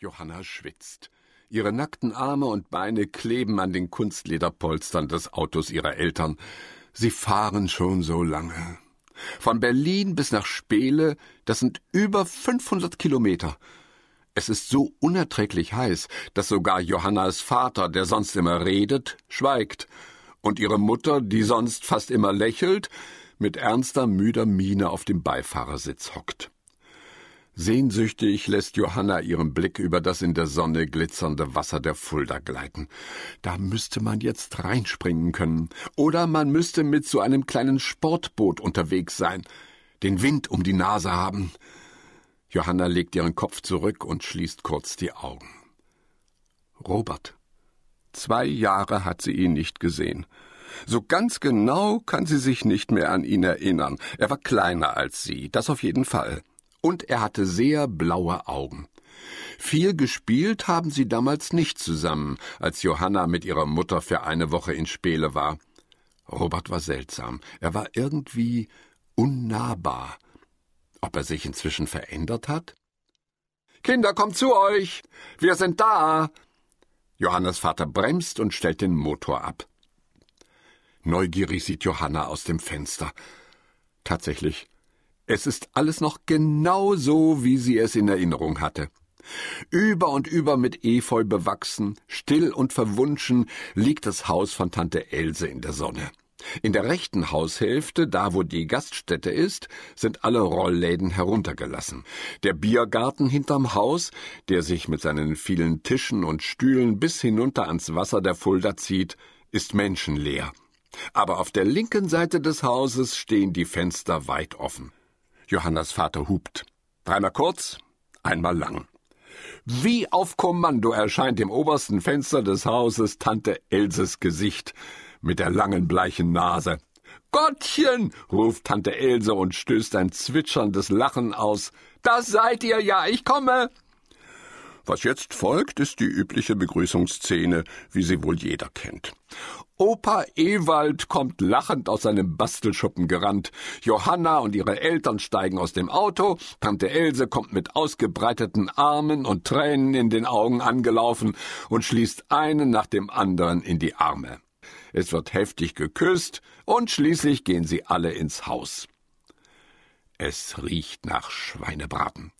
Johanna schwitzt. Ihre nackten Arme und Beine kleben an den Kunstlederpolstern des Autos ihrer Eltern. Sie fahren schon so lange. Von Berlin bis nach Spele, das sind über 500 Kilometer. Es ist so unerträglich heiß, dass sogar Johannas Vater, der sonst immer redet, schweigt, und ihre Mutter, die sonst fast immer lächelt, mit ernster, müder Miene auf dem Beifahrersitz hockt. Sehnsüchtig lässt Johanna ihren Blick über das in der Sonne glitzernde Wasser der Fulda gleiten. Da müsste man jetzt reinspringen können. Oder man müsste mit so einem kleinen Sportboot unterwegs sein, den Wind um die Nase haben. Johanna legt ihren Kopf zurück und schließt kurz die Augen. Robert. Zwei Jahre hat sie ihn nicht gesehen. So ganz genau kann sie sich nicht mehr an ihn erinnern. Er war kleiner als sie, das auf jeden Fall und er hatte sehr blaue Augen. Viel gespielt haben sie damals nicht zusammen, als Johanna mit ihrer Mutter für eine Woche in Spele war. Robert war seltsam. Er war irgendwie unnahbar. Ob er sich inzwischen verändert hat? Kinder, kommt zu euch! Wir sind da! Johannas Vater bremst und stellt den Motor ab. Neugierig sieht Johanna aus dem Fenster. Tatsächlich, es ist alles noch genau so, wie sie es in Erinnerung hatte. Über und über mit Efeu bewachsen, still und verwunschen, liegt das Haus von Tante Else in der Sonne. In der rechten Haushälfte, da wo die Gaststätte ist, sind alle Rollläden heruntergelassen. Der Biergarten hinterm Haus, der sich mit seinen vielen Tischen und Stühlen bis hinunter ans Wasser der Fulda zieht, ist menschenleer. Aber auf der linken Seite des Hauses stehen die Fenster weit offen. Johannas Vater hupt. Dreimal kurz, einmal lang. Wie auf Kommando erscheint im obersten Fenster des Hauses Tante Elses Gesicht mit der langen bleichen Nase. Gottchen, ruft Tante Else und stößt ein zwitscherndes Lachen aus. Das seid ihr ja, ich komme. Was jetzt folgt, ist die übliche Begrüßungsszene, wie sie wohl jeder kennt. Opa Ewald kommt lachend aus seinem Bastelschuppen gerannt. Johanna und ihre Eltern steigen aus dem Auto. Tante Else kommt mit ausgebreiteten Armen und Tränen in den Augen angelaufen und schließt einen nach dem anderen in die Arme. Es wird heftig geküsst und schließlich gehen sie alle ins Haus. Es riecht nach Schweinebraten.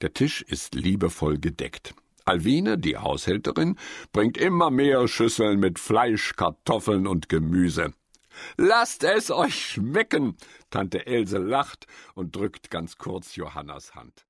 Der Tisch ist liebevoll gedeckt. Alwine, die Haushälterin, bringt immer mehr Schüsseln mit Fleisch, Kartoffeln und Gemüse. Lasst es euch schmecken! Tante Else lacht und drückt ganz kurz Johannas Hand.